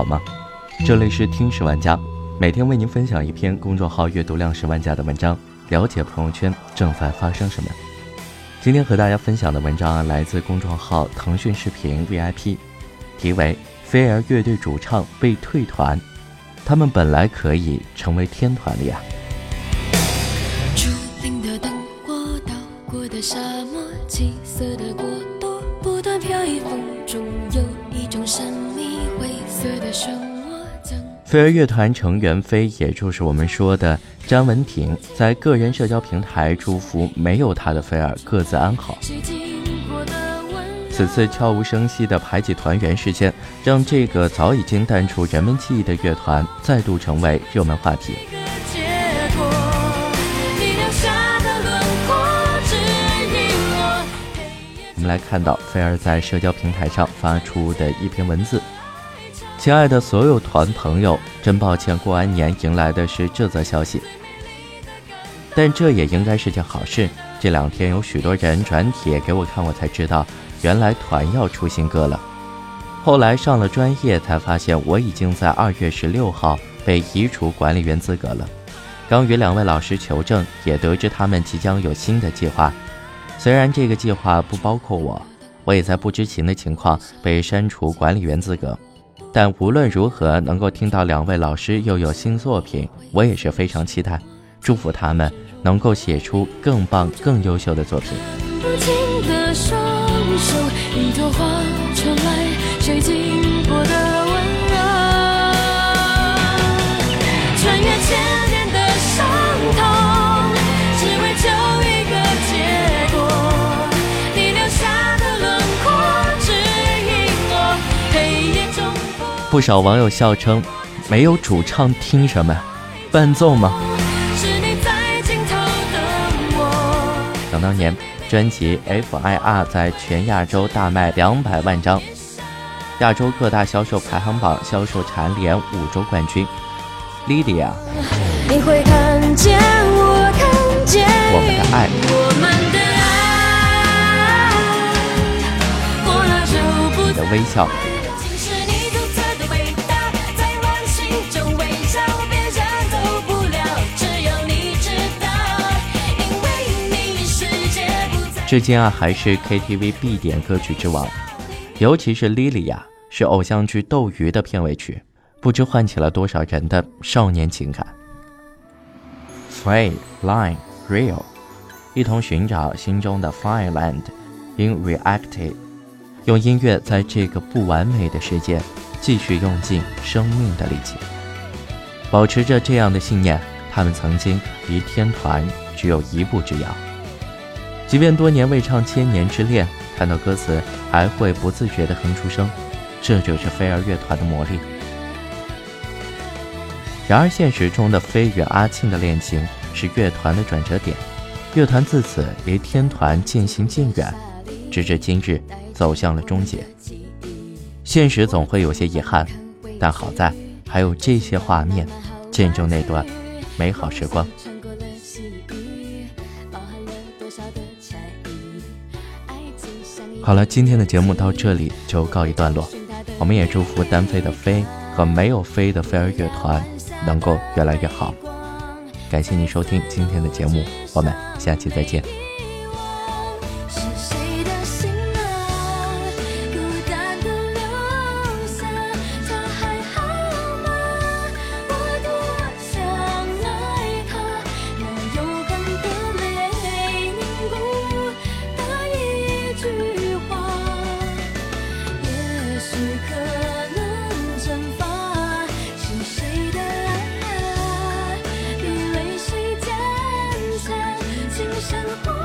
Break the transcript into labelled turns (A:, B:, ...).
A: 好吗这里是听十万加，每天为您分享一篇公众号阅读量十万加的文章，了解朋友圈正在发生什么。今天和大家分享的文章啊，来自公众号腾讯视频 VIP，题为《飞儿乐队主唱被退团》，他们本来可以成为天团的呀。
B: 沙漠，七色的国度，不断飘逸风中，有一种神。
A: 飞儿乐团成员飞，也就是我们说的詹雯婷，在个人社交平台祝福没有她的飞儿各自安好。此次悄无声息的排挤团员事件，让这个早已经淡出人们记忆的乐团再度成为热门话题。
B: 我。
A: 我们来看到菲儿在社交平台上发出的一篇文字：“亲爱的所有团朋友，真抱歉，过完年迎来的是这则消息，但这也应该是件好事。这两天有许多人转帖给我看，我才知道原来团要出新歌了。后来上了专业，才发现我已经在二月十六号被移除管理员资格了。刚与两位老师求证，也得知他们即将有新的计划。虽然这个计划不包括我，我也在不知情的情况被删除管理员资格。但无论如何，能够听到两位老师又有新作品，我也是非常期待。祝福他们能够写出更棒、更优秀的作品。
B: 不尽的不
A: 不少网友笑称，没有主唱听什么？伴奏吗？
B: 是你在尽头等我。
A: 想当年，专辑《F.I.R.》在全亚洲大卖两百万张，亚洲各大销售排行榜销售蝉联五周冠军。Lydia，
B: 你会看见我，看见
A: 我们的爱
B: 我们的爱，过了就不
A: 你的微笑，至今啊还是 KTV 必点歌曲之王，尤其是 Lydia 是偶像剧《斗鱼》的片尾曲，不知唤起了多少人的少年情感。Free Line Real，一同寻找心中的 Fireland in Reality，用音乐在这个不完美的世界继续用尽生命的力气。保持着这样的信念，他们曾经离天团只有一步之遥。即便多年未唱千年之恋，看到歌词还会不自觉地哼出声，这就是飞儿乐团的魔力。然而，现实中的飞与阿庆的恋情是乐团的转折点，乐团自此离天团渐行渐远，直至今日走向了终结。现实总会有些遗憾，但好在还有这些画面，见证那段美好时光。好了，今天的节目到这里就告一段落。我们也祝福单飞的飞和没有飞的飞儿乐团能够越来越好。感谢您收听今天的节目，我们下期再见。生活。